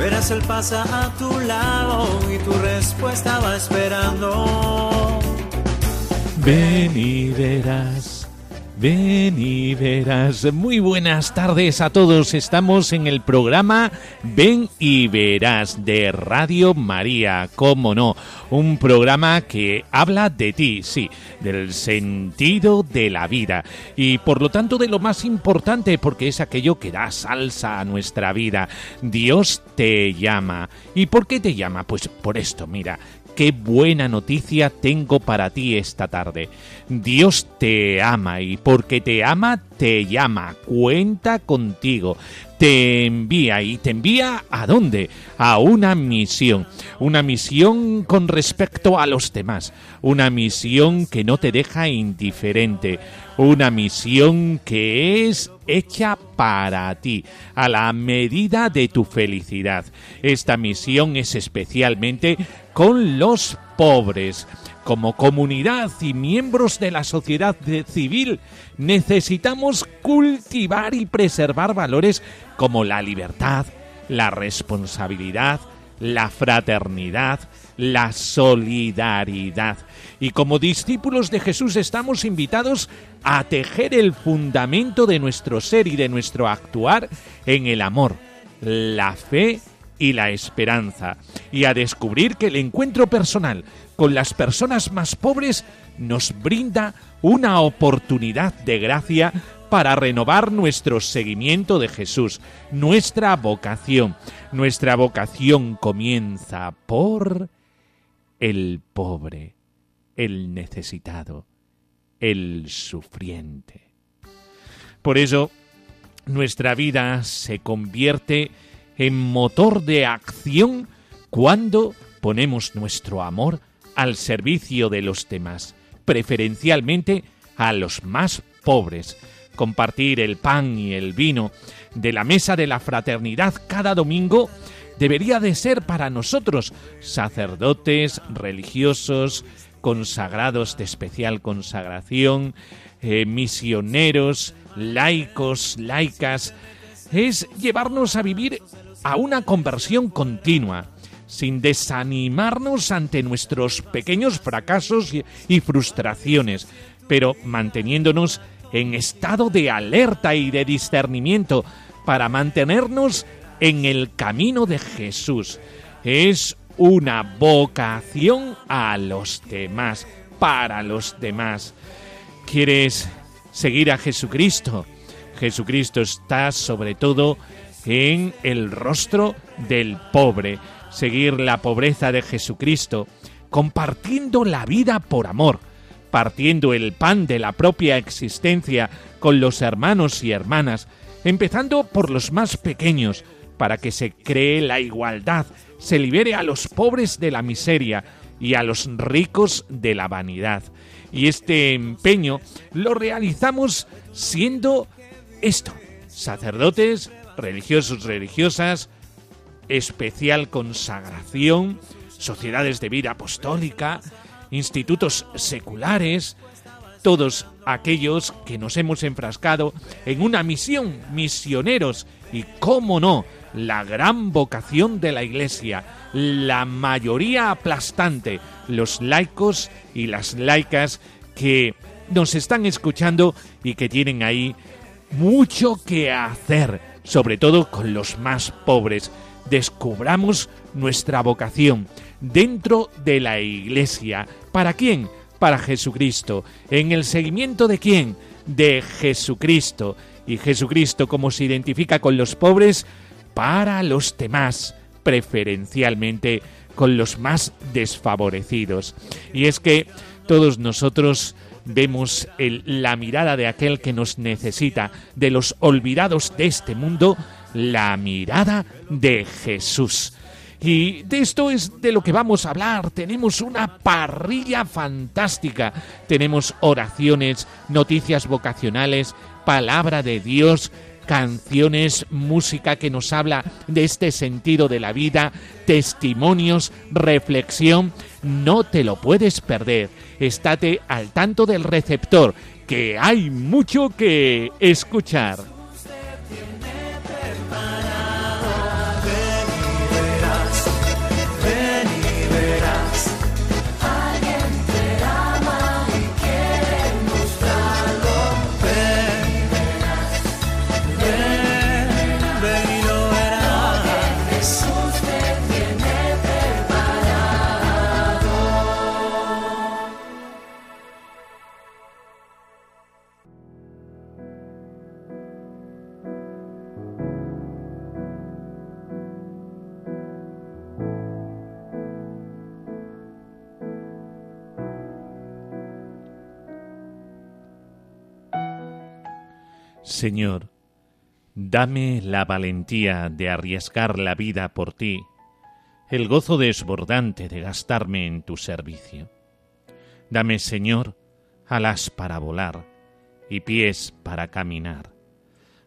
verás él pasa a tu lado y tu respuesta va esperando. Ven y verás, ven y verás. Muy buenas tardes a todos. Estamos en el programa Ven y verás de Radio María, cómo no. Un programa que habla de ti, sí, del sentido de la vida y por lo tanto de lo más importante porque es aquello que da salsa a nuestra vida. Dios te llama. ¿Y por qué te llama? Pues por esto, mira, qué buena noticia tengo para ti esta tarde. Dios te ama y porque te ama, te llama, cuenta contigo, te envía y te envía a dónde? A una misión, una misión con respecto a los demás, una misión que no te deja indiferente, una misión que es hecha para ti, a la medida de tu felicidad. Esta misión es especialmente con los pobres. Como comunidad y miembros de la sociedad civil necesitamos cultivar y preservar valores como la libertad, la responsabilidad, la fraternidad, la solidaridad. Y como discípulos de Jesús estamos invitados a tejer el fundamento de nuestro ser y de nuestro actuar en el amor, la fe y la esperanza, y a descubrir que el encuentro personal con las personas más pobres nos brinda una oportunidad de gracia para renovar nuestro seguimiento de Jesús, nuestra vocación. Nuestra vocación comienza por el pobre, el necesitado, el sufriente. Por eso, nuestra vida se convierte en motor de acción cuando ponemos nuestro amor al servicio de los demás, preferencialmente a los más pobres. Compartir el pan y el vino de la mesa de la fraternidad cada domingo debería de ser para nosotros, sacerdotes, religiosos, consagrados de especial consagración, eh, misioneros, laicos, laicas, es llevarnos a vivir a una conversión continua, sin desanimarnos ante nuestros pequeños fracasos y, frustraciones, pero manteniéndonos en estado de alerta y de discernimiento para mantenernos en el camino de Jesús. Es una vocación a los demás, para los demás. ¿Quieres seguir a Jesucristo? Jesucristo está sobre todo en el rostro del pobre. Seguir la pobreza de Jesucristo, compartiendo la vida por amor, partiendo el pan de la propia existencia con los hermanos y hermanas, empezando por los más pequeños, para que se cree la igualdad, se libere a los pobres de la miseria y a los ricos de la vanidad. Y este empeño lo realizamos siendo esto, sacerdotes, religiosos, religiosas, especial consagración, sociedades de vida apostólica, institutos seculares, todos aquellos que nos hemos enfrascado en una misión, misioneros, y cómo no, la gran vocación de la Iglesia, la mayoría aplastante, los laicos y las laicas que nos están escuchando y que tienen ahí mucho que hacer, sobre todo con los más pobres. Descubramos nuestra vocación dentro de la Iglesia. ¿Para quién? Para Jesucristo. ¿En el seguimiento de quién? De Jesucristo. Y Jesucristo, como se identifica con los pobres, para los demás, preferencialmente con los más desfavorecidos. Y es que todos nosotros vemos la mirada de aquel que nos necesita, de los olvidados de este mundo, la mirada de Jesús. Y de esto es de lo que vamos a hablar. Tenemos una parrilla fantástica. Tenemos oraciones, noticias vocacionales, palabra de Dios, canciones, música que nos habla de este sentido de la vida, testimonios, reflexión. No te lo puedes perder. Estate al tanto del receptor, que hay mucho que escuchar. Señor, dame la valentía de arriesgar la vida por ti, el gozo desbordante de gastarme en tu servicio. Dame, Señor, alas para volar y pies para caminar,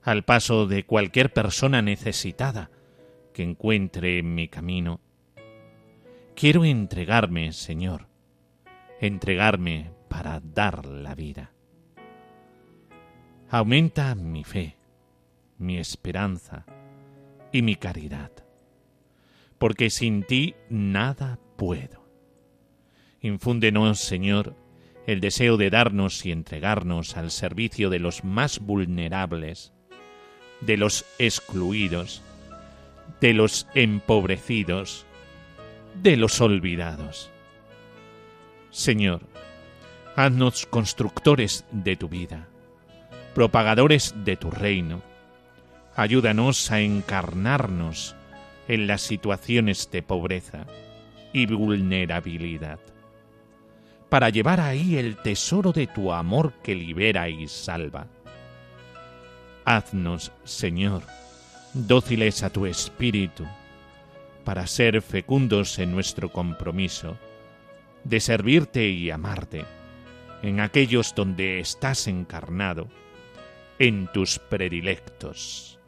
al paso de cualquier persona necesitada que encuentre en mi camino. Quiero entregarme, Señor, entregarme para dar la vida. Aumenta mi fe, mi esperanza y mi caridad, porque sin ti nada puedo. Infúndenos, Señor, el deseo de darnos y entregarnos al servicio de los más vulnerables, de los excluidos, de los empobrecidos, de los olvidados. Señor, haznos constructores de tu vida propagadores de tu reino. Ayúdanos a encarnarnos en las situaciones de pobreza y vulnerabilidad, para llevar ahí el tesoro de tu amor que libera y salva. Haznos, Señor, dóciles a tu espíritu, para ser fecundos en nuestro compromiso de servirte y amarte en aquellos donde estás encarnado en tus predilectos.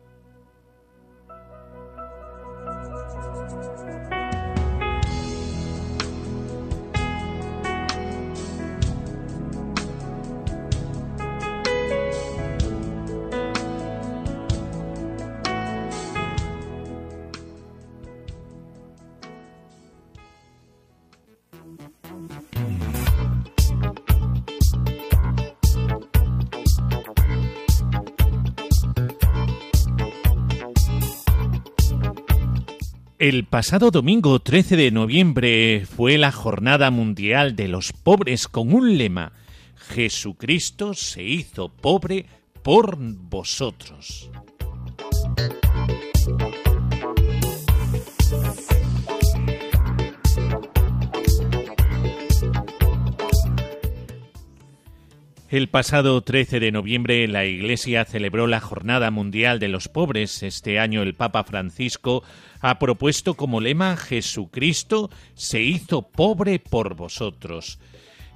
El pasado domingo 13 de noviembre fue la Jornada Mundial de los Pobres con un lema, Jesucristo se hizo pobre por vosotros. El pasado 13 de noviembre la Iglesia celebró la Jornada Mundial de los Pobres. Este año el Papa Francisco ha propuesto como lema Jesucristo se hizo pobre por vosotros.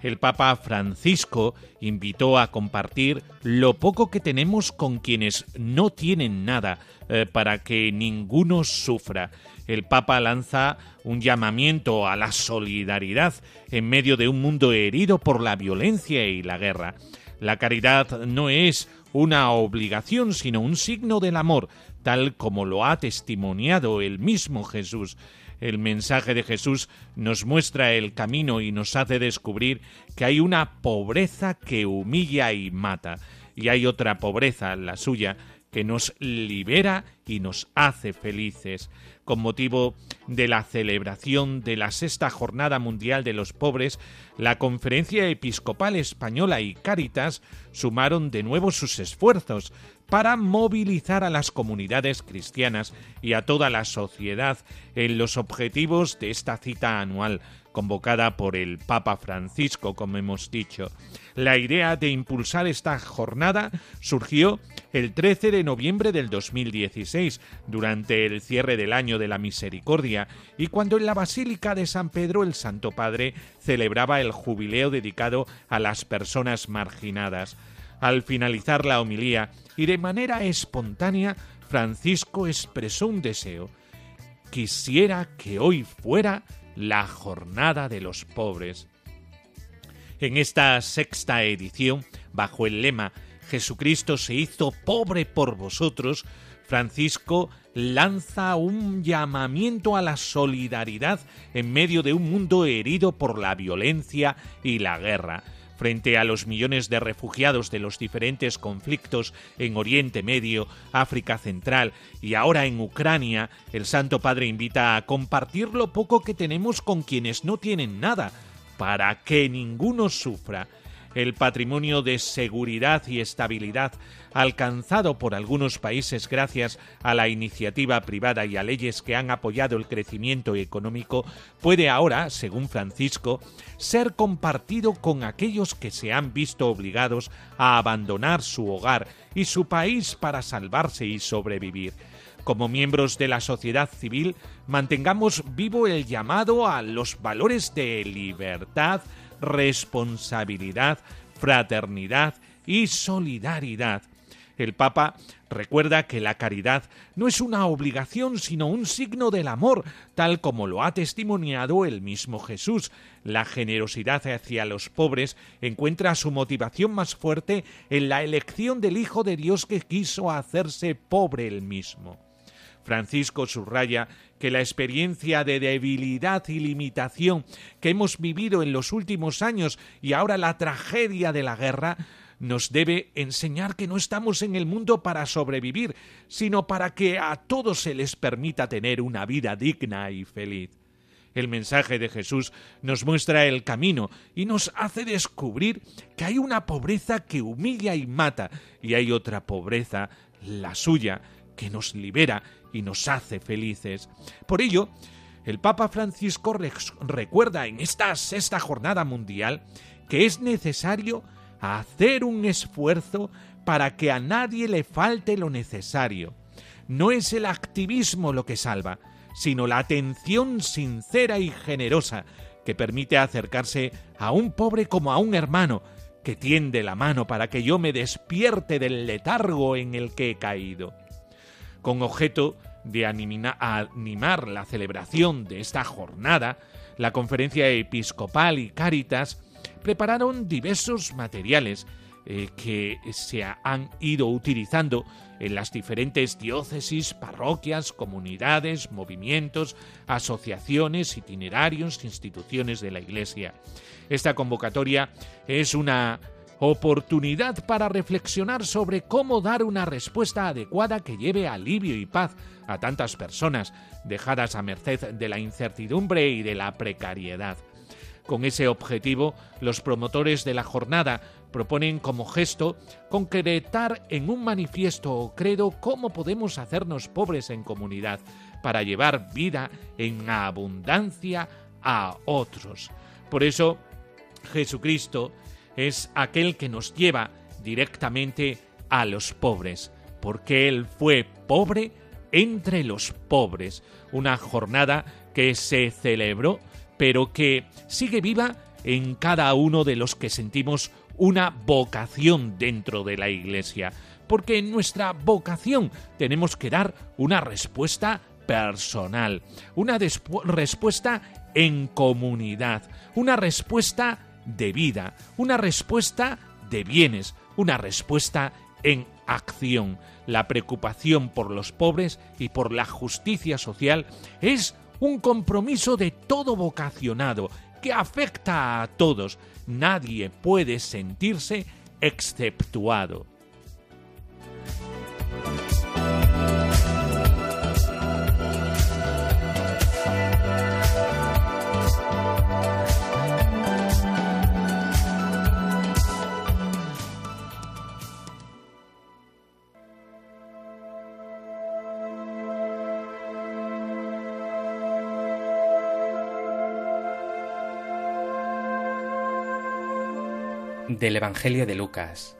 El Papa Francisco invitó a compartir lo poco que tenemos con quienes no tienen nada, eh, para que ninguno sufra. El Papa lanza un llamamiento a la solidaridad en medio de un mundo herido por la violencia y la guerra. La caridad no es una obligación, sino un signo del amor, tal como lo ha testimoniado el mismo Jesús. El mensaje de Jesús nos muestra el camino y nos hace descubrir que hay una pobreza que humilla y mata, y hay otra pobreza, la suya, que nos libera y nos hace felices. Con motivo de la celebración de la Sexta Jornada Mundial de los Pobres, la Conferencia Episcopal Española y Cáritas sumaron de nuevo sus esfuerzos para movilizar a las comunidades cristianas y a toda la sociedad en los objetivos de esta cita anual convocada por el Papa Francisco, como hemos dicho. La idea de impulsar esta jornada surgió el 13 de noviembre del 2016, durante el cierre del año de la Misericordia, y cuando en la Basílica de San Pedro el Santo Padre celebraba el jubileo dedicado a las personas marginadas. Al finalizar la homilía y de manera espontánea, Francisco expresó un deseo. Quisiera que hoy fuera la jornada de los pobres. En esta sexta edición, bajo el lema Jesucristo se hizo pobre por vosotros, Francisco lanza un llamamiento a la solidaridad en medio de un mundo herido por la violencia y la guerra. Frente a los millones de refugiados de los diferentes conflictos en Oriente Medio, África Central y ahora en Ucrania, el Santo Padre invita a compartir lo poco que tenemos con quienes no tienen nada, para que ninguno sufra el patrimonio de seguridad y estabilidad alcanzado por algunos países gracias a la iniciativa privada y a leyes que han apoyado el crecimiento económico puede ahora, según Francisco, ser compartido con aquellos que se han visto obligados a abandonar su hogar y su país para salvarse y sobrevivir. Como miembros de la sociedad civil, mantengamos vivo el llamado a los valores de libertad, responsabilidad, fraternidad y solidaridad. El Papa recuerda que la caridad no es una obligación sino un signo del amor, tal como lo ha testimoniado el mismo Jesús. La generosidad hacia los pobres encuentra su motivación más fuerte en la elección del Hijo de Dios que quiso hacerse pobre él mismo. Francisco subraya que la experiencia de debilidad y limitación que hemos vivido en los últimos años y ahora la tragedia de la guerra nos debe enseñar que no estamos en el mundo para sobrevivir, sino para que a todos se les permita tener una vida digna y feliz. El mensaje de Jesús nos muestra el camino y nos hace descubrir que hay una pobreza que humilla y mata y hay otra pobreza, la suya, que nos libera y nos hace felices. Por ello, el Papa Francisco recuerda en esta sexta jornada mundial que es necesario hacer un esfuerzo para que a nadie le falte lo necesario. No es el activismo lo que salva, sino la atención sincera y generosa que permite acercarse a un pobre como a un hermano, que tiende la mano para que yo me despierte del letargo en el que he caído con objeto de animar la celebración de esta jornada, la Conferencia Episcopal y Cáritas prepararon diversos materiales eh, que se han ido utilizando en las diferentes diócesis, parroquias, comunidades, movimientos, asociaciones, itinerarios, instituciones de la Iglesia. Esta convocatoria es una oportunidad para reflexionar sobre cómo dar una respuesta adecuada que lleve alivio y paz a tantas personas dejadas a merced de la incertidumbre y de la precariedad. Con ese objetivo, los promotores de la jornada proponen como gesto concretar en un manifiesto o credo cómo podemos hacernos pobres en comunidad para llevar vida en abundancia a otros. Por eso, Jesucristo es aquel que nos lleva directamente a los pobres, porque Él fue pobre entre los pobres, una jornada que se celebró, pero que sigue viva en cada uno de los que sentimos una vocación dentro de la Iglesia, porque en nuestra vocación tenemos que dar una respuesta personal, una respuesta en comunidad, una respuesta de vida, una respuesta de bienes, una respuesta en acción. La preocupación por los pobres y por la justicia social es un compromiso de todo vocacionado que afecta a todos. Nadie puede sentirse exceptuado. Del Evangelio de Lucas.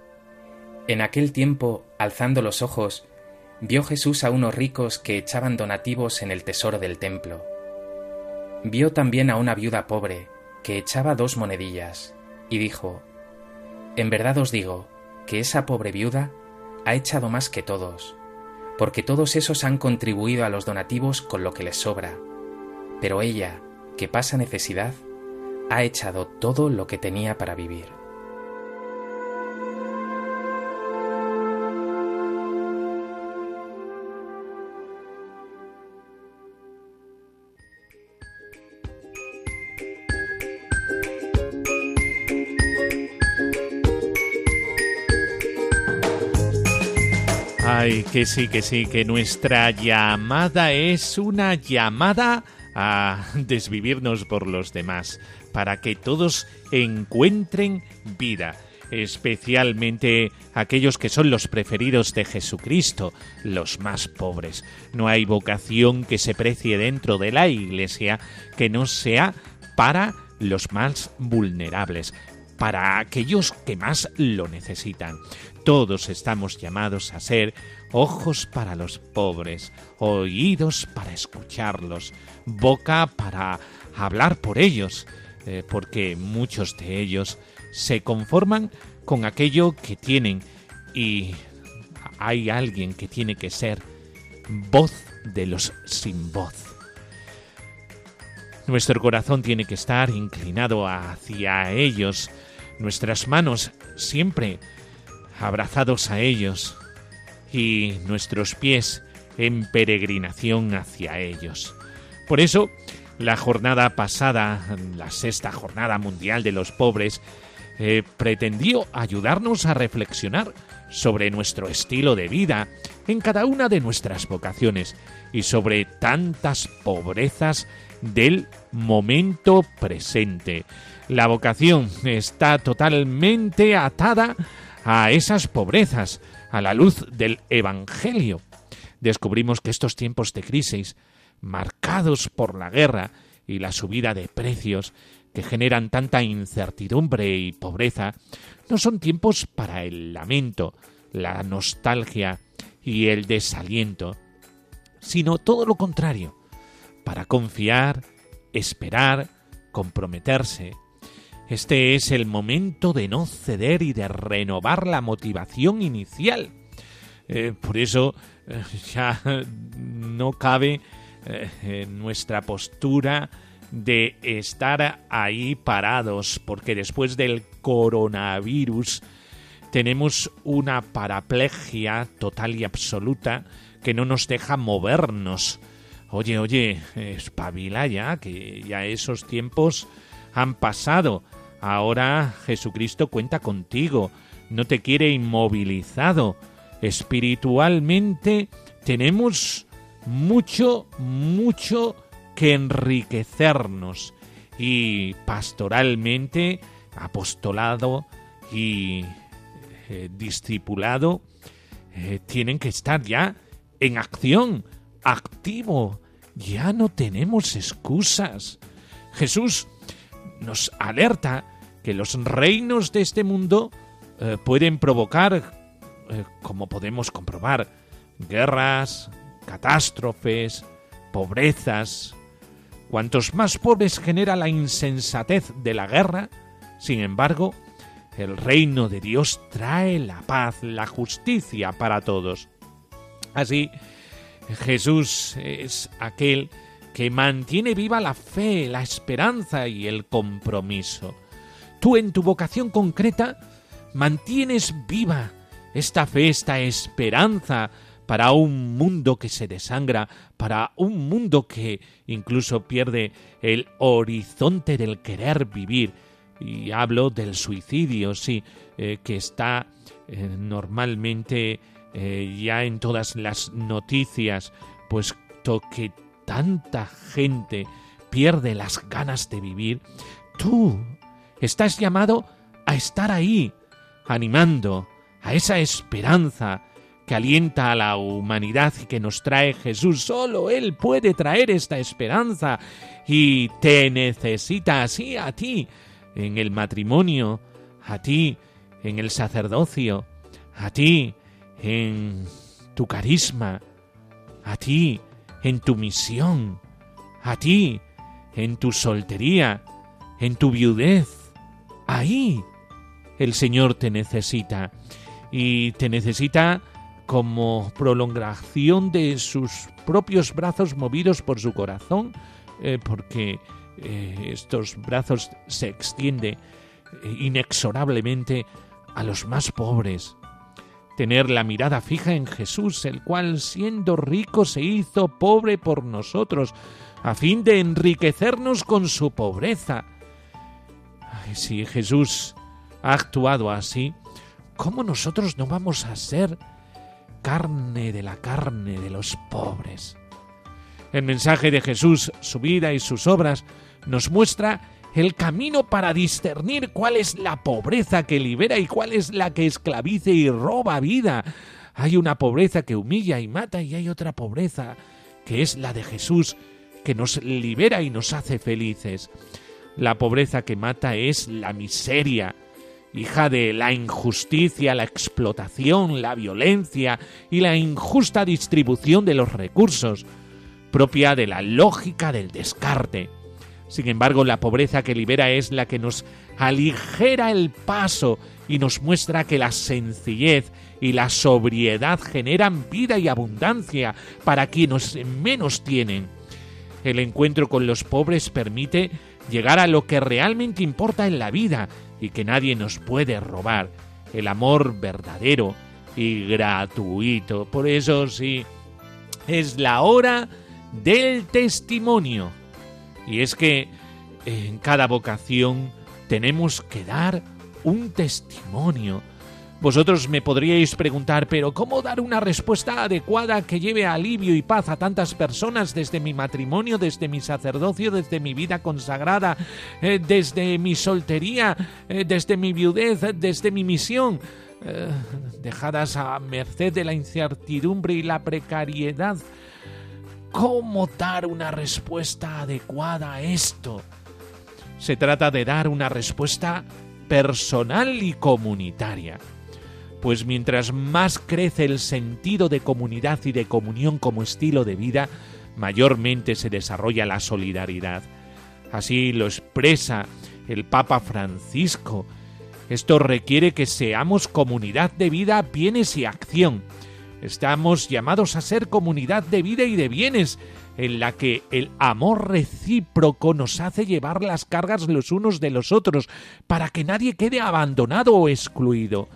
En aquel tiempo, alzando los ojos, vio Jesús a unos ricos que echaban donativos en el tesoro del templo. Vio también a una viuda pobre que echaba dos monedillas, y dijo, En verdad os digo que esa pobre viuda ha echado más que todos, porque todos esos han contribuido a los donativos con lo que les sobra, pero ella, que pasa necesidad, ha echado todo lo que tenía para vivir. Que sí, que sí, que nuestra llamada es una llamada a desvivirnos por los demás, para que todos encuentren vida, especialmente aquellos que son los preferidos de Jesucristo, los más pobres. No hay vocación que se precie dentro de la Iglesia que no sea para los más vulnerables, para aquellos que más lo necesitan. Todos estamos llamados a ser ojos para los pobres, oídos para escucharlos, boca para hablar por ellos, eh, porque muchos de ellos se conforman con aquello que tienen y hay alguien que tiene que ser voz de los sin voz. Nuestro corazón tiene que estar inclinado hacia ellos, nuestras manos siempre abrazados a ellos y nuestros pies en peregrinación hacia ellos. Por eso, la jornada pasada, la sexta jornada mundial de los pobres, eh, pretendió ayudarnos a reflexionar sobre nuestro estilo de vida en cada una de nuestras vocaciones y sobre tantas pobrezas del momento presente. La vocación está totalmente atada a esas pobrezas, a la luz del Evangelio. Descubrimos que estos tiempos de crisis, marcados por la guerra y la subida de precios que generan tanta incertidumbre y pobreza, no son tiempos para el lamento, la nostalgia y el desaliento, sino todo lo contrario, para confiar, esperar, comprometerse, este es el momento de no ceder y de renovar la motivación inicial. Eh, por eso eh, ya no cabe eh, nuestra postura de estar ahí parados, porque después del coronavirus tenemos una paraplegia total y absoluta que no nos deja movernos. Oye, oye, espabila ya, que ya esos tiempos han pasado. Ahora Jesucristo cuenta contigo, no te quiere inmovilizado. Espiritualmente tenemos mucho, mucho que enriquecernos y pastoralmente, apostolado y eh, discipulado eh, tienen que estar ya en acción, activo. Ya no tenemos excusas. Jesús nos alerta que los reinos de este mundo eh, pueden provocar, eh, como podemos comprobar, guerras, catástrofes, pobrezas. Cuantos más pobres genera la insensatez de la guerra, sin embargo, el reino de Dios trae la paz, la justicia para todos. Así, Jesús es aquel que mantiene viva la fe, la esperanza y el compromiso. Tú en tu vocación concreta mantienes viva esta fe, esta esperanza para un mundo que se desangra, para un mundo que incluso pierde el horizonte del querer vivir. Y hablo del suicidio, sí, eh, que está eh, normalmente eh, ya en todas las noticias, pues que tanta gente pierde las ganas de vivir, tú estás llamado a estar ahí, animando a esa esperanza que alienta a la humanidad y que nos trae Jesús. Solo Él puede traer esta esperanza y te necesita así a ti en el matrimonio, a ti en el sacerdocio, a ti en tu carisma, a ti en tu misión, a ti en tu soltería, en tu viudez. Ahí el Señor te necesita y te necesita como prolongación de sus propios brazos movidos por su corazón, eh, porque eh, estos brazos se extienden eh, inexorablemente a los más pobres. Tener la mirada fija en Jesús, el cual siendo rico se hizo pobre por nosotros, a fin de enriquecernos con su pobreza. si Jesús ha actuado así, ¿cómo nosotros no vamos a ser carne de la carne de los pobres. El mensaje de Jesús, su vida y sus obras nos muestra el camino para discernir cuál es la pobreza que libera y cuál es la que esclavice y roba vida. Hay una pobreza que humilla y mata y hay otra pobreza que es la de Jesús, que nos libera y nos hace felices. La pobreza que mata es la miseria, hija de la injusticia, la explotación, la violencia y la injusta distribución de los recursos, propia de la lógica del descarte. Sin embargo, la pobreza que libera es la que nos aligera el paso y nos muestra que la sencillez y la sobriedad generan vida y abundancia para quienes menos tienen. El encuentro con los pobres permite llegar a lo que realmente importa en la vida y que nadie nos puede robar, el amor verdadero y gratuito. Por eso sí, es la hora del testimonio. Y es que en cada vocación tenemos que dar un testimonio vosotros me podríais preguntar, pero ¿cómo dar una respuesta adecuada que lleve alivio y paz a tantas personas desde mi matrimonio, desde mi sacerdocio, desde mi vida consagrada, eh, desde mi soltería, eh, desde mi viudez, desde mi misión? Eh, dejadas a merced de la incertidumbre y la precariedad. ¿Cómo dar una respuesta adecuada a esto? Se trata de dar una respuesta personal y comunitaria pues mientras más crece el sentido de comunidad y de comunión como estilo de vida, mayormente se desarrolla la solidaridad. Así lo expresa el Papa Francisco. Esto requiere que seamos comunidad de vida, bienes y acción. Estamos llamados a ser comunidad de vida y de bienes, en la que el amor recíproco nos hace llevar las cargas los unos de los otros, para que nadie quede abandonado o excluido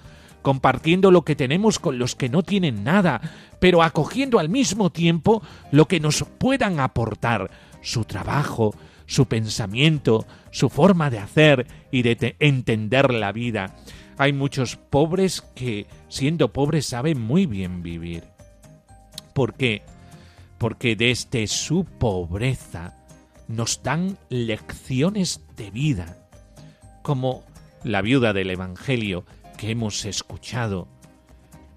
compartiendo lo que tenemos con los que no tienen nada, pero acogiendo al mismo tiempo lo que nos puedan aportar, su trabajo, su pensamiento, su forma de hacer y de entender la vida. Hay muchos pobres que, siendo pobres, saben muy bien vivir. ¿Por qué? Porque desde su pobreza nos dan lecciones de vida, como la viuda del Evangelio hemos escuchado.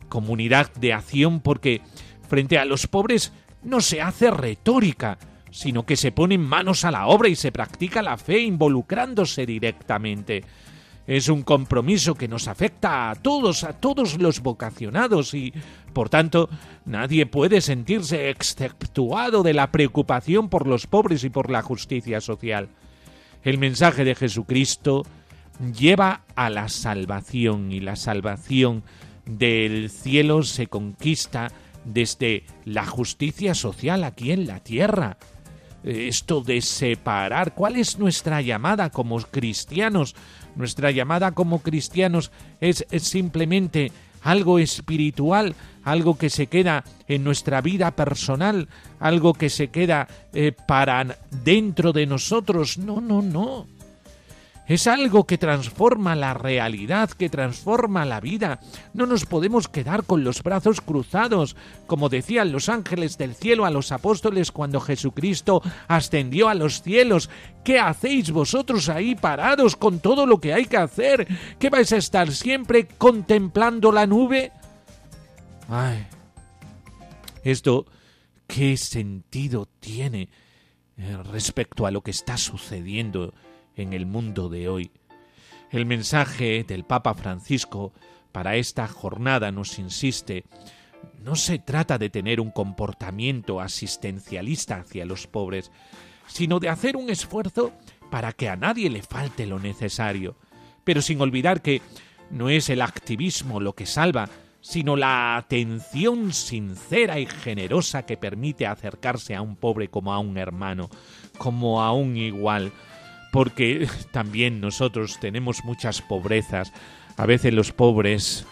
Comunidad de acción porque frente a los pobres no se hace retórica, sino que se ponen manos a la obra y se practica la fe involucrándose directamente. Es un compromiso que nos afecta a todos, a todos los vocacionados y, por tanto, nadie puede sentirse exceptuado de la preocupación por los pobres y por la justicia social. El mensaje de Jesucristo lleva a la salvación y la salvación del cielo se conquista desde la justicia social aquí en la tierra. Esto de separar, ¿cuál es nuestra llamada como cristianos? Nuestra llamada como cristianos es, simplemente algo espiritual, algo que se queda en nuestra vida personal, algo que se queda eh, para dentro de nosotros. No, no, no. Es algo que transforma la realidad, que transforma la vida. No nos podemos quedar con los brazos cruzados, como decían los ángeles del cielo a los apóstoles cuando Jesucristo ascendió a los cielos. ¿Qué hacéis vosotros ahí parados con todo lo que hay que hacer? ¿Qué vais a estar siempre contemplando la nube? Ay. Esto, ¿qué sentido tiene eh, respecto a lo que está sucediendo? En el mundo de hoy. El mensaje del Papa Francisco para esta jornada nos insiste no se trata de tener un comportamiento asistencialista hacia los pobres, sino de hacer un esfuerzo para que a nadie le falte lo necesario, pero sin olvidar que no es el activismo lo que salva, sino la atención sincera y generosa que permite acercarse a un pobre como a un hermano, como a un igual, porque también nosotros tenemos muchas pobrezas. A veces los pobres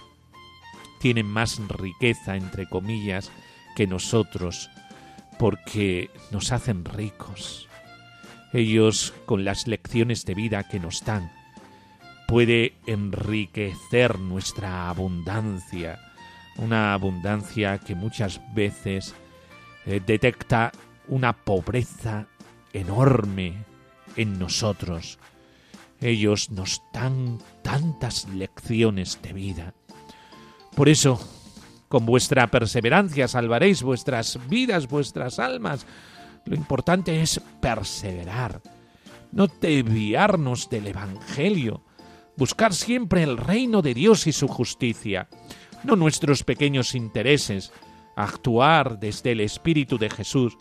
tienen más riqueza, entre comillas, que nosotros, porque nos hacen ricos. Ellos, con las lecciones de vida que nos dan, puede enriquecer nuestra abundancia, una abundancia que muchas veces eh, detecta una pobreza enorme en nosotros. Ellos nos dan tantas lecciones de vida por eso, con vuestra perseverancia salvaréis vuestras vidas, vuestras almas. Lo importante es perseverar, no desviarnos del Evangelio, buscar siempre el reino de Dios y su justicia, no nuestros pequeños intereses, actuar desde el Espíritu de Jesús,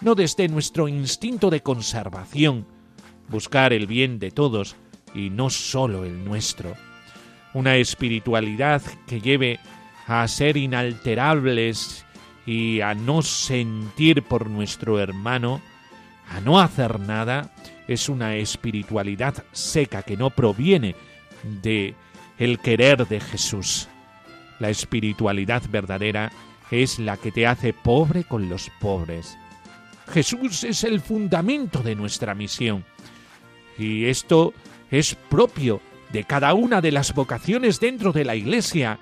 no desde nuestro instinto de conservación, buscar el bien de todos y no solo el nuestro una espiritualidad que lleve a ser inalterables y a no sentir por nuestro hermano, a no hacer nada, es una espiritualidad seca que no proviene de el querer de Jesús. La espiritualidad verdadera es la que te hace pobre con los pobres. Jesús es el fundamento de nuestra misión. Y esto es propio de cada una de las vocaciones dentro de la Iglesia.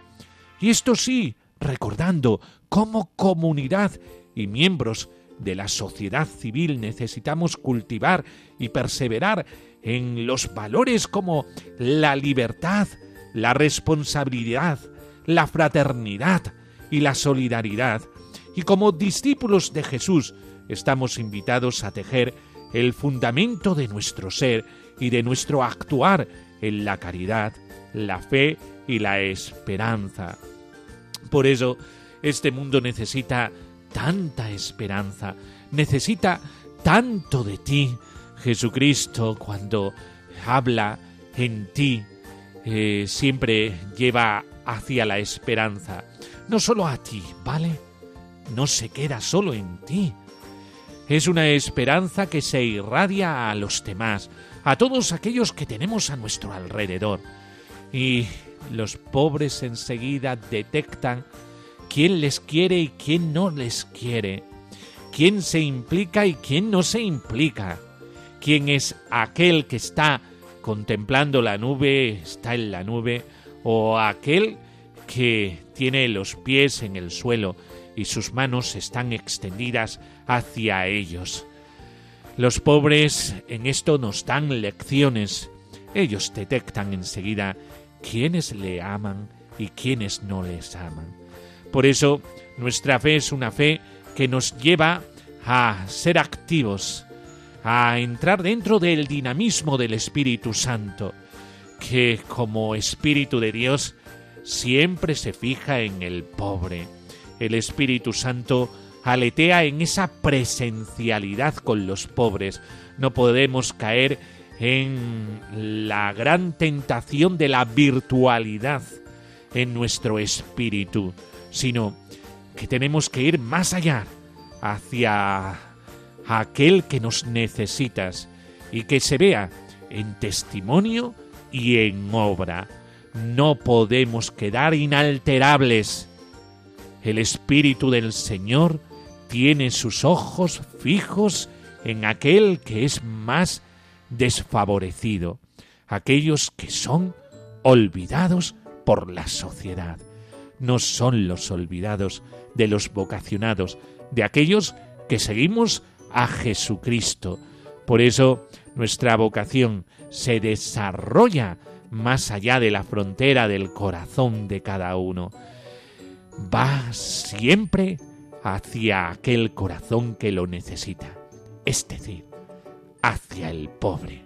Y esto sí, recordando cómo comunidad y miembros de la sociedad civil necesitamos cultivar y perseverar en los valores como la libertad, la responsabilidad, la fraternidad y la solidaridad. Y como discípulos de Jesús estamos invitados a tejer el fundamento de nuestro ser y de nuestro actuar en la caridad, la fe y la esperanza. Por eso, este mundo necesita tanta esperanza, necesita tanto de ti. Jesucristo, cuando habla en ti, eh, siempre lleva hacia la esperanza. No solo a ti, ¿vale? No se queda solo en ti. Es una esperanza que se irradia a los demás, a todos aquellos que tenemos a nuestro alrededor. Y los pobres enseguida detectan quién les quiere y quién no les quiere, quién se implica y quién no se implica, quién es aquel que está contemplando la nube, está en la nube, o aquel que tiene los pies en el suelo y sus manos están extendidas hacia ellos. Los pobres en esto nos dan lecciones. Ellos detectan enseguida quiénes le aman y quiénes no les aman. Por eso nuestra fe es una fe que nos lleva a ser activos, a entrar dentro del dinamismo del Espíritu Santo, que como Espíritu de Dios siempre se fija en el pobre. El Espíritu Santo aletea en esa presencialidad con los pobres. No podemos caer en la gran tentación de la virtualidad en nuestro espíritu, sino que tenemos que ir más allá, hacia aquel que nos necesitas y que se vea en testimonio y en obra. No podemos quedar inalterables. El Espíritu del Señor tiene sus ojos fijos en aquel que es más desfavorecido, aquellos que son olvidados por la sociedad. No son los olvidados de los vocacionados, de aquellos que seguimos a Jesucristo. Por eso nuestra vocación se desarrolla más allá de la frontera del corazón de cada uno. Va siempre hacia aquel corazón que lo necesita, es decir, hacia el pobre.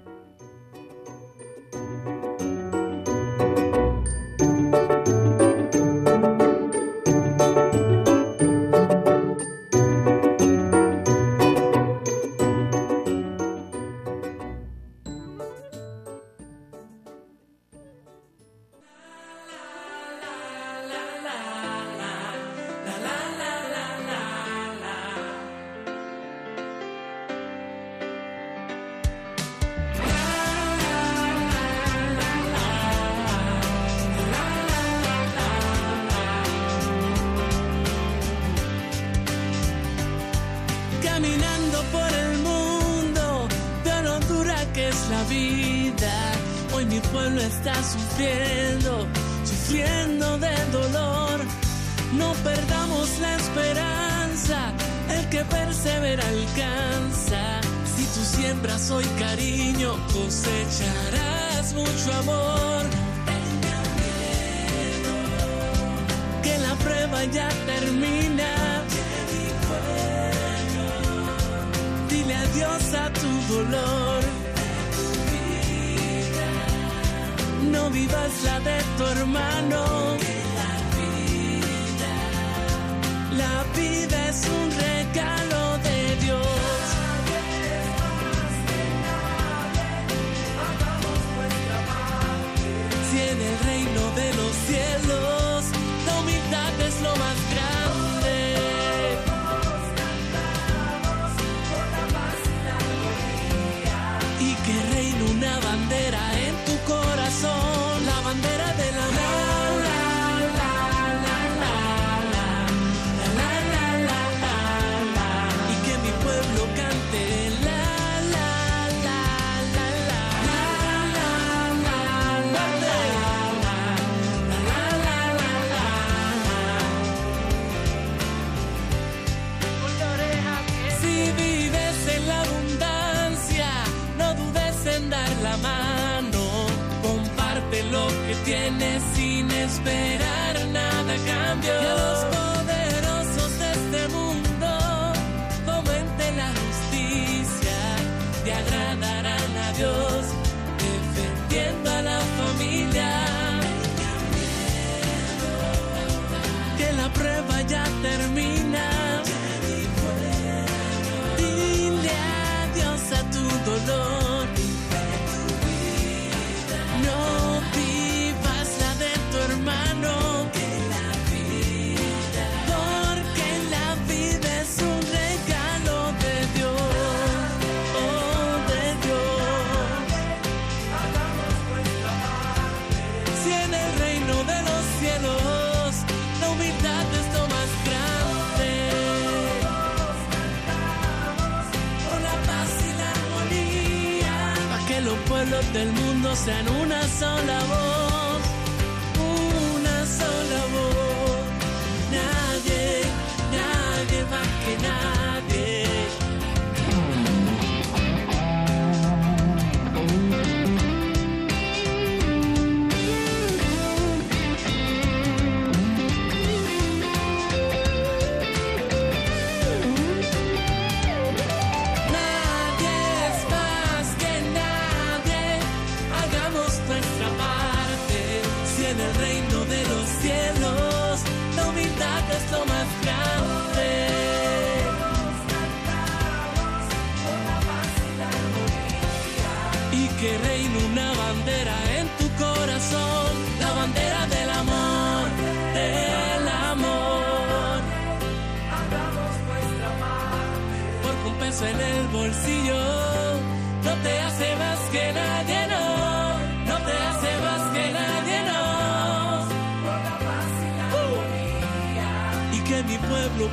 Los pueblos del mundo sean una sola voz.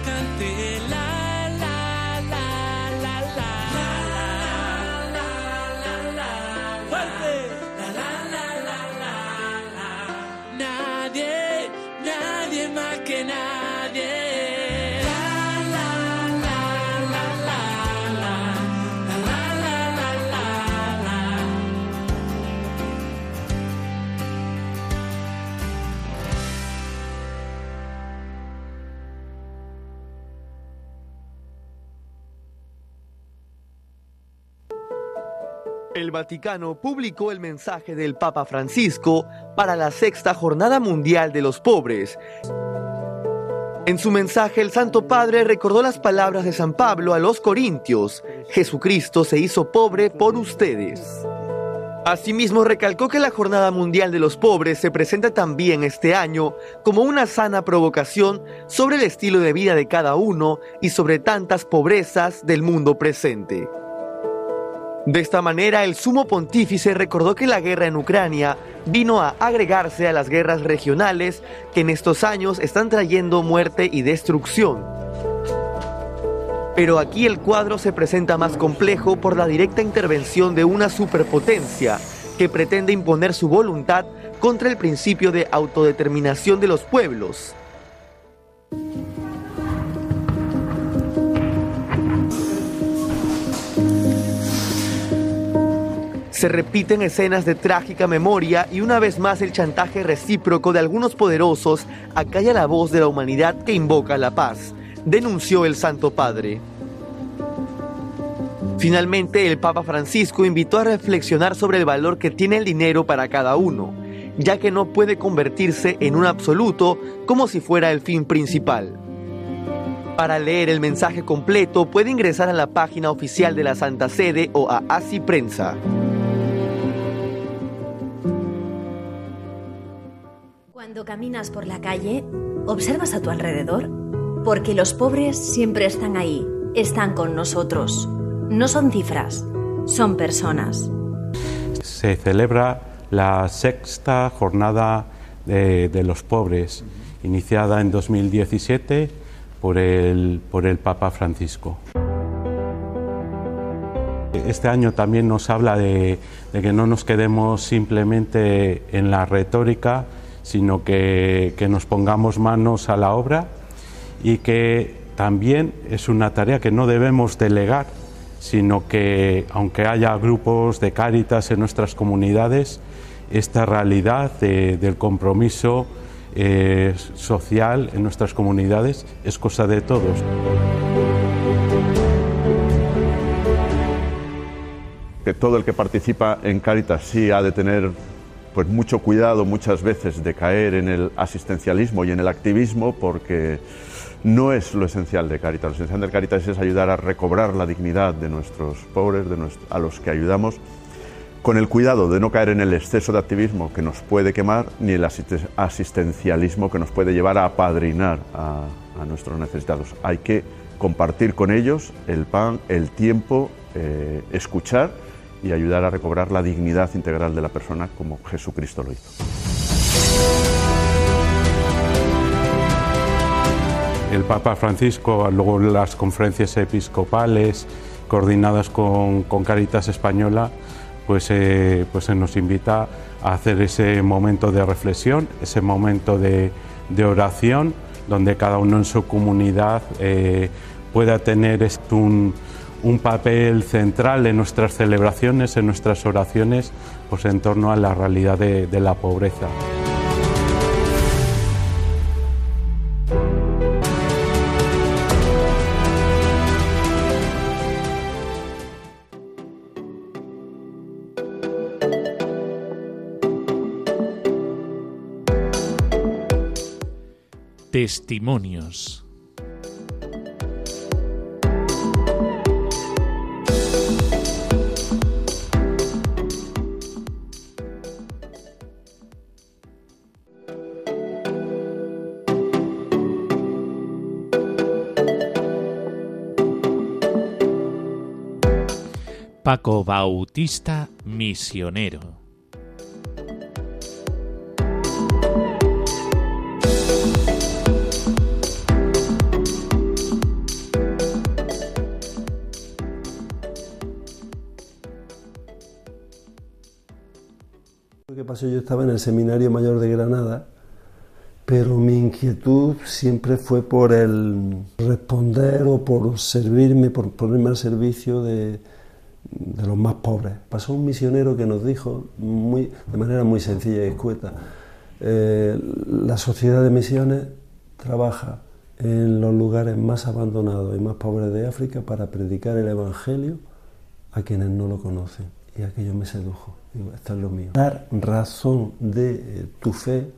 Cante El Vaticano publicó el mensaje del Papa Francisco para la sexta Jornada Mundial de los Pobres. En su mensaje, el Santo Padre recordó las palabras de San Pablo a los Corintios, Jesucristo se hizo pobre por ustedes. Asimismo, recalcó que la Jornada Mundial de los Pobres se presenta también este año como una sana provocación sobre el estilo de vida de cada uno y sobre tantas pobrezas del mundo presente. De esta manera, el sumo pontífice recordó que la guerra en Ucrania vino a agregarse a las guerras regionales que en estos años están trayendo muerte y destrucción. Pero aquí el cuadro se presenta más complejo por la directa intervención de una superpotencia que pretende imponer su voluntad contra el principio de autodeterminación de los pueblos. Se repiten escenas de trágica memoria y una vez más el chantaje recíproco de algunos poderosos acalla la voz de la humanidad que invoca la paz, denunció el Santo Padre. Finalmente, el Papa Francisco invitó a reflexionar sobre el valor que tiene el dinero para cada uno, ya que no puede convertirse en un absoluto como si fuera el fin principal. Para leer el mensaje completo puede ingresar a la página oficial de la Santa Sede o a Así Prensa. Cuando caminas por la calle, observas a tu alrededor, porque los pobres siempre están ahí, están con nosotros. No son cifras, son personas. Se celebra la sexta jornada de, los pobres, iniciada en 2017 por el, por el Papa Francisco. Este año también nos habla de que no nos quedemos simplemente en la retórica, sino que, que nos pongamos manos a la obra y que también es una tarea que no debemos delegar, sino que aunque haya grupos de cáritas en nuestras comunidades, esta realidad de- del compromiso eh, social en nuestras comunidades es cosa de todos. que todo el que participa en Cáritas sí ha de tener pues mucho cuidado muchas veces de caer en el asistencialismo y en el activismo porque no es lo esencial de Cáritas. Lo esencial de Cáritas es ayudar a recobrar la dignidad de nuestros pobres, de nuestro- a los que ayudamos, con el cuidado de no caer en el exceso de activismo que nos puede quemar, ni el asiste- asistencialismo que nos puede llevar a apadrinar a, a nuestros necesitados. Hay que compartir con ellos el pan, el tiempo, eh, escuchar y ayudar a recobrar la dignidad integral de la persona como Jesucristo lo hizo. El Papa Francisco, luego las conferencias episcopales coordinadas con, Caritas Española, pues, eh, pues se nos invita a hacer ese momento de reflexión, ese momento de, oración, donde cada uno en su comunidad eh, pueda tener un, un papel central en nuestras celebraciones, en nuestras oraciones, pues en torno a la realidad de- la pobreza. Testimonios. Paco Bautista Misionero. Lo pasó, yo estaba en el Seminario Mayor de Granada, pero mi inquietud siempre fue por el responder o por servirme, por ponerme al servicio de, de los más pobres. Pasó un misionero que nos dijo, muy, de manera muy sencilla y escueta, eh, la sociedad de misiones trabaja en los lugares más abandonados y más pobres de África para predicar el Evangelio a quienes no lo conocen. Y aquello me sedujo. Digo, esto es lo mío. Dar razón de eh, tu fe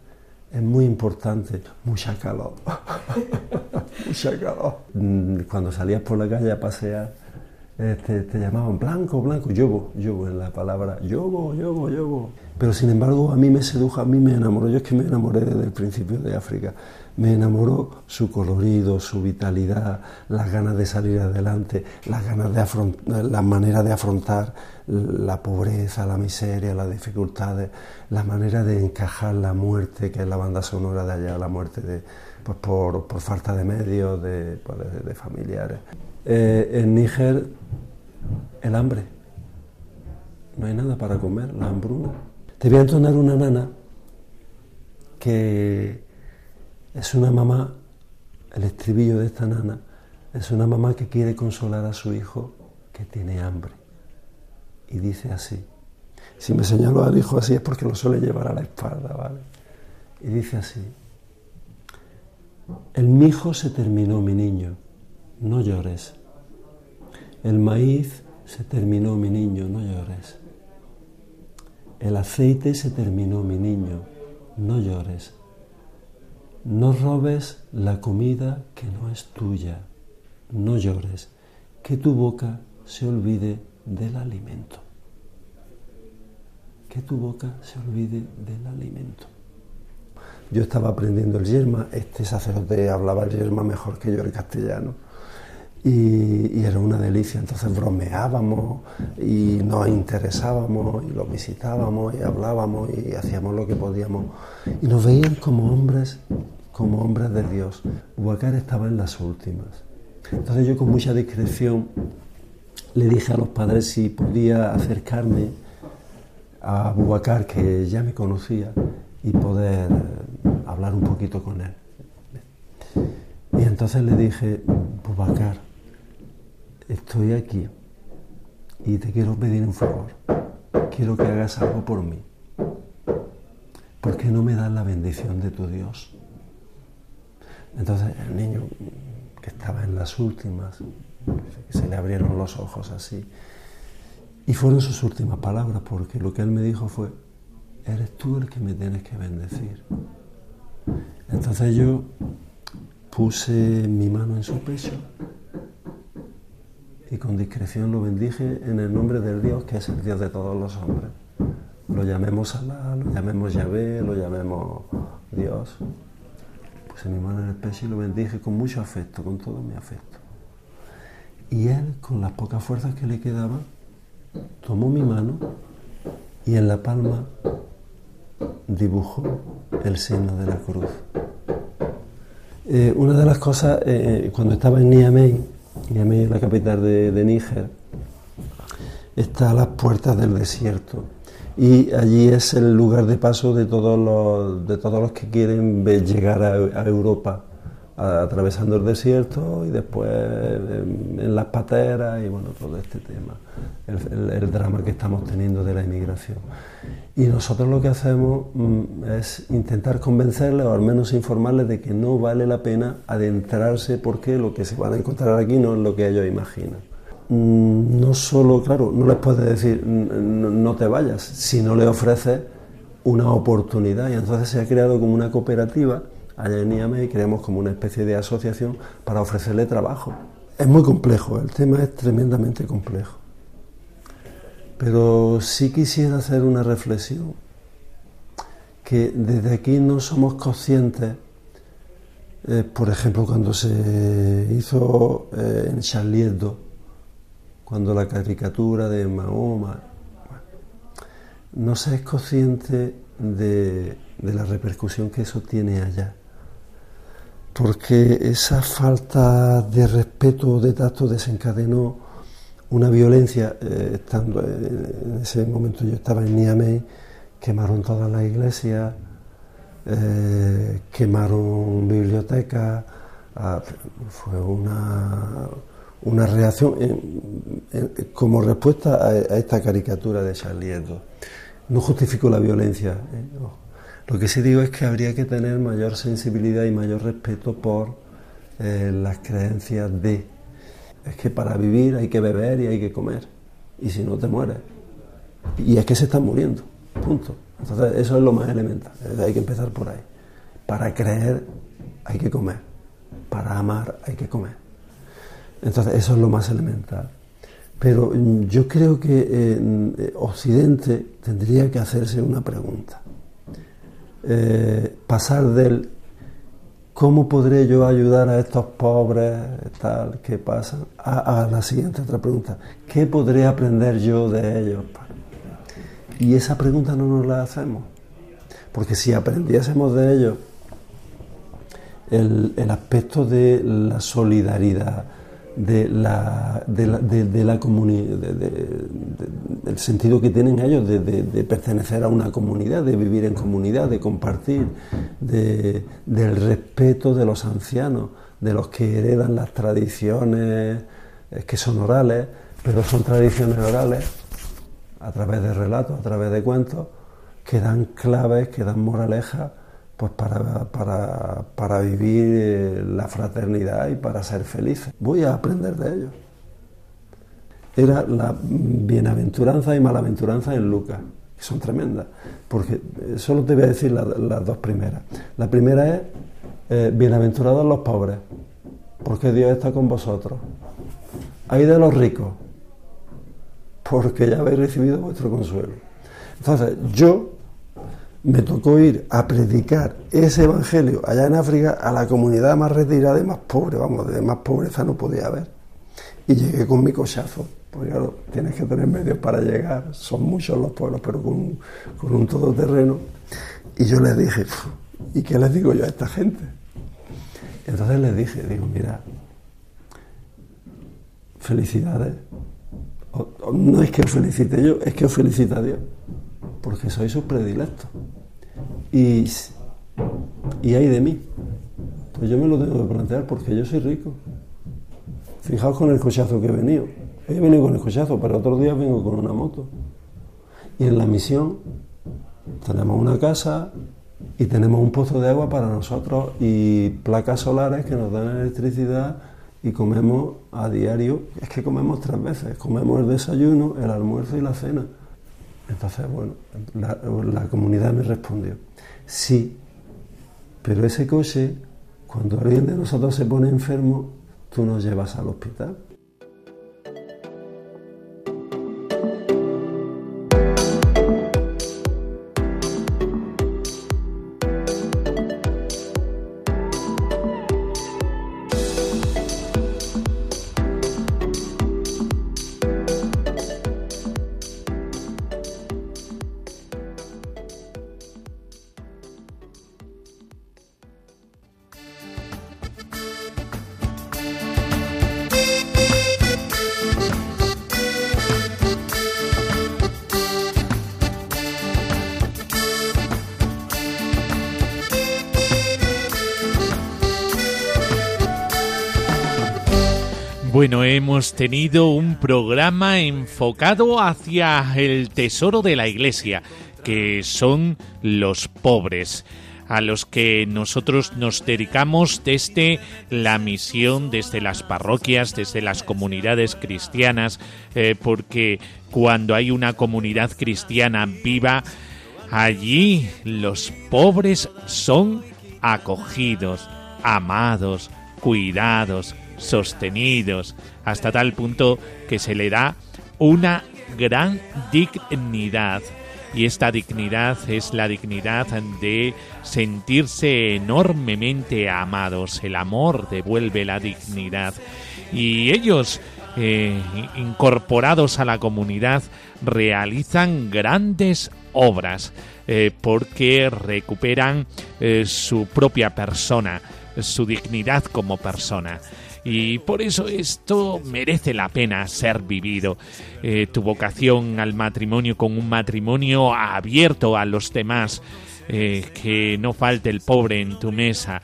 es muy importante. Mucha calor. Mucha calor. Mm, Cuando salías por la calle a pasear, eh, te, llamaban blanco, blanco. Yobo, yobo en la palabra. Yobo, yobo, yobo. Pero sin embargo, a mí me sedujo, a mí me enamoró. Yo es que me enamoré desde el principio de África. Me enamoró su colorido, su vitalidad, las ganas de salir adelante, las ganas de afrontar, la manera de afrontar la pobreza, la miseria, las dificultades, la manera de encajar la muerte, que es la banda sonora de allá, la muerte de, pues por, falta de medios, de, pues familiares. Eh, en Níger, el hambre. No hay nada para comer, la hambruna. Te voy a entonar una nana que es una mamá, el estribillo de esta nana, es una mamá que quiere consolar a su hijo que tiene hambre. Y dice así. Si me señalo al hijo así es porque lo suele llevar a la espalda, ¿vale? Y dice así. El mijo se terminó, mi niño, no llores. El maíz se terminó, mi niño, no llores. El aceite se terminó, mi niño, no llores. No robes la comida que no es tuya, no llores, que tu boca se olvide del alimento. Que tu boca se olvide del alimento. Yo estaba aprendiendo el yerma, este sacerdote hablaba el yerma mejor que yo el castellano. Y, era una delicia, entonces bromeábamos y nos interesábamos y lo visitábamos y hablábamos y hacíamos lo que podíamos. Y nos veían como hombres, como hombres de Dios. Huacar estaba en las últimas. Entonces yo con mucha discreción le dije a los padres si podía acercarme a Bubacar, que ya me conocía, y poder hablar un poquito con él. Y entonces le dije, Bubacar, estoy aquí y te quiero pedir un favor. Quiero que hagas algo por mí. ¿Por qué no me das la bendición de tu Dios? Entonces el niño, que estaba en las últimas, se le abrieron los ojos así. Y fueron sus últimas palabras, porque lo que él me dijo fue, eres tú el que me tienes que bendecir. Entonces yo puse mi mano en su pecho y con discreción lo bendije en el nombre del Dios que es el Dios de todos los hombres. Lo llamemos Alá, lo llamemos Yahvé, lo llamemos Dios. Puse mi mano en el pecho y lo bendije con mucho afecto, con todo mi afecto. Y él, con las pocas fuerzas que le quedaban, tomó mi mano y en la palma dibujó el signo de la cruz. Eh, una de las cosas, eh, cuando estaba en Niamey, Niamey es la capital de, Níger, está a las puertas del desierto. Y allí es el lugar de paso de todos los, de todos los que quieren llegar a Europa atravesando el desierto y después en, en, las pateras y bueno, todo este tema, el, drama que estamos teniendo de la inmigración. Y nosotros lo que hacemos mm, es intentar convencerles o al menos informarles de que no vale la pena adentrarse porque lo que se van a encontrar aquí no es lo que ellos imaginan. Mm, no solo, claro, no les puedes decir no, no te vayas, si no le ofreces una oportunidad y entonces se ha creado como una cooperativa allá en Niamey creamos como una especie de asociación para ofrecerle trabajo. Es muy complejo, el tema es tremendamente complejo. Pero sí quisiera hacer una reflexión, que desde aquí no somos conscientes, eh, por ejemplo, cuando se hizo eh, en Charlie cuando la caricatura de Mahoma, no se es consciente de, de la repercusión que eso tiene allá porque esa falta de respeto, de tacto, desencadenó una violencia. Eh, estando en ese momento yo estaba en Niamey, quemaron todas las iglesias, eh, quemaron bibliotecas, ah, fue una, una reacción como respuesta a, esta caricatura de Charlie Hebdo. No justifico la violencia. ¿eh? Lo que sí digo es que habría que tener mayor sensibilidad y mayor respeto por eh, las creencias de. Es que para vivir hay que beber y hay que comer. Y si no te mueres. Y es que se están muriendo. Punto. Entonces eso es lo más elemental. Hay que empezar por ahí. Para creer hay que comer. Para amar hay que comer. Entonces eso es lo más elemental. Pero yo creo que en Occidente tendría que hacerse una pregunta eh, pasar del cómo podré yo ayudar a estos pobres tal que pasan a, a, la siguiente otra pregunta. Qué podré aprender yo de ellos y esa pregunta no nos la hacemos porque si aprendiésemos de ellos el, el aspecto de la solidaridad de la, de la, de, comunidad, del sentido que tienen ellos de, pertenecer a una comunidad, de vivir en comunidad, de compartir, del respeto de los ancianos, de los que heredan las tradiciones que son orales, pero son tradiciones orales a través de relatos, a través de cuentos, que dan claves, que dan moralejas pues para, para, para, vivir eh, la fraternidad y para ser felices. Voy a aprender de ellos. Era la bienaventuranza y malaventuranza en Lucas, que son tremendas, porque eh, solo te voy a decir las dos primeras. La primera es, eh, bienaventurados los pobres, porque Dios está con vosotros. Hay de los ricos, porque ya habéis recibido vuestro consuelo. Entonces, yo me tocó ir a predicar ese evangelio allá en África a la comunidad más retirada y más pobre, vamos, de más pobreza no podía haber. Y llegué con mi cochazo, porque claro, tienes que tener medios para llegar, son muchos los pueblos, pero con un, con todoterreno. Y yo les dije, ¿y qué les digo yo a esta gente? Entonces les dije, digo, mira, felicidades. no es que os felicite yo, es que os felicita Dios porque soy sus predilectos. Y, y hay de mí. Pues yo me lo tengo que plantear porque yo soy rico. Fijaos con el cochazo que he venido. He venido con el cochazo, pero otros días vengo con una moto. Y en la misión tenemos una casa y tenemos un pozo de agua para nosotros y placas solares que nos dan electricidad y comemos a diario. Es que comemos tres veces. Comemos el desayuno, el almuerzo y la cena. Entonces, bueno, la, comunidad me respondió, sí, pero ese coche, cuando alguien de nosotros se pone enfermo, tú nos llevas al hospital. Bueno, hemos tenido un programa enfocado hacia el tesoro de la iglesia, que son los pobres a los que nosotros nos dedicamos desde la misión, desde las parroquias, desde las comunidades cristianas, eh, porque cuando hay una comunidad cristiana viva, allí los pobres son acogidos, amados, cuidados, sostenidos, hasta tal punto que se le da una gran dignidad. Y esta dignidad es la dignidad de sentirse enormemente amados. El amor devuelve la dignidad. Y ellos, eh, incorporados a la comunidad, realizan grandes obras eh, porque recuperan eh, su propia persona, su dignidad como persona. Y por eso esto merece la pena ser vivido. Eh, tu vocación al matrimonio con un matrimonio abierto a los demás, eh, que no falte el pobre en tu mesa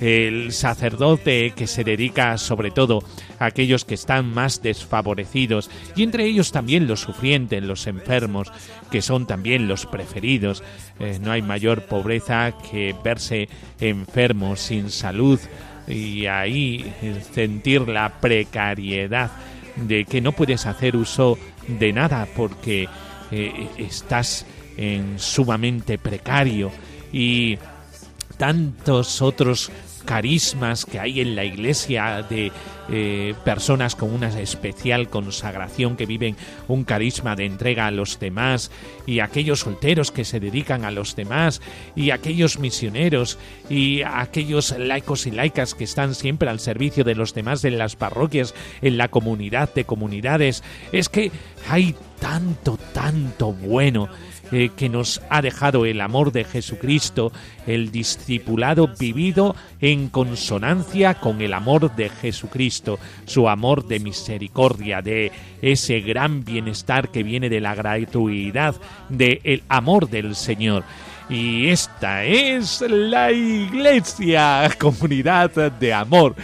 el sacerdote que se dedica sobre todo a aquellos que están más desfavorecidos y entre ellos también los sufrientes, los enfermos, que son también los preferidos. Eh, no hay mayor pobreza que verse enfermo, sin salud, y ahí sentir la precariedad de que no puedes hacer uso de nada porque eh, estás en sumamente precario. Y tantos otros carismas que hay en la iglesia de eh, personas con una especial consagración que viven un carisma de entrega a los demás y aquellos solteros que se dedican a los demás y aquellos misioneros y aquellos laicos y laicas que están siempre al servicio de los demás en las parroquias, en la comunidad de comunidades. Es que hay tanto, tanto bueno eh, que nos ha dejado el amor de Jesucristo, el discipulado vivido en consonancia con el amor de Jesucristo, su amor de misericordia, de ese gran bienestar que viene de la gratuidad, del el amor del Señor. Y esta es la iglesia, comunidad de amor,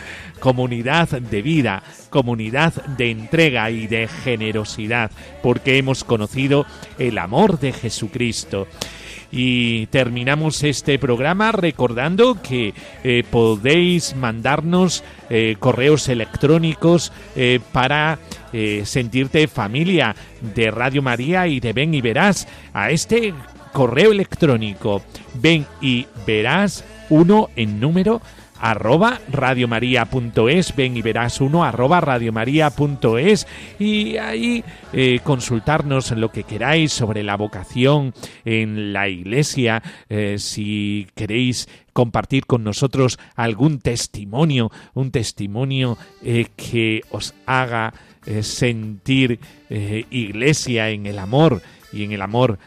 comunidad de vida, comunidad de entrega y de generosidad, porque hemos conocido el amor de Jesucristo. Y terminamos este programa recordando que eh, podéis mandarnos eh, correos electrónicos eh, para sentirte familia de Radio María y de Ven y Verás a este correo electrónico ven y verás uno en número arroba radiomaria.es, ven y verás uno arroba radiomaria.es y ahí eh, consultarnos lo que queráis sobre la vocación en la iglesia, eh, si queréis compartir con nosotros algún testimonio, un testimonio eh, que os haga sentir iglesia en el amor y en el amor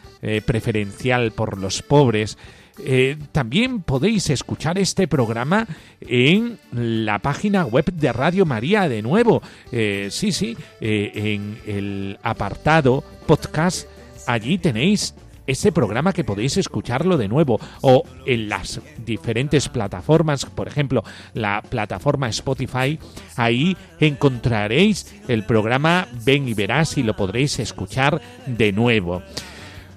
preferencial por los pobres, eh, también podéis escuchar este programa en la página web de Radio María de nuevo. Eh, sí, sí, eh, en el apartado podcast, allí tenéis ese programa que podéis escucharlo de nuevo o en las diferentes plataformas, por ejemplo, la plataforma Spotify, ahí encontraréis el programa Ven y verás y lo podréis escuchar de nuevo.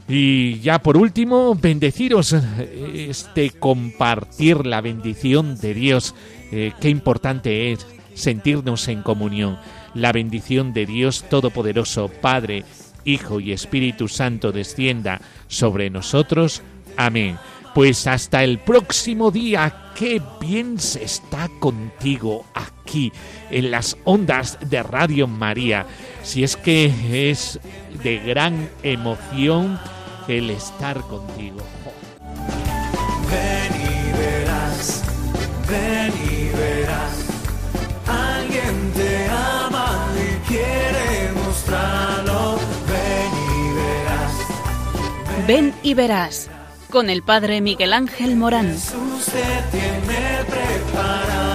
Y ya por último, bendeciros, este compartir la bendición de Dios, eh, qué importante es sentirnos en comunión. La bendición de Dios Todopoderoso, Padre, Hijo y Espíritu Santo descienda sobre nosotros. Amén. Pues hasta el próximo día, qué bien se está contigo aquí en las ondas de Radio María. Si es que es de gran emoción el estar contigo. Ven y verás, ven y verás, alguien te ama y quiere mostrarlo. Ven y verás. Ven y verás, con el Padre Miguel Ángel Morán. Jesús te tiene preparado.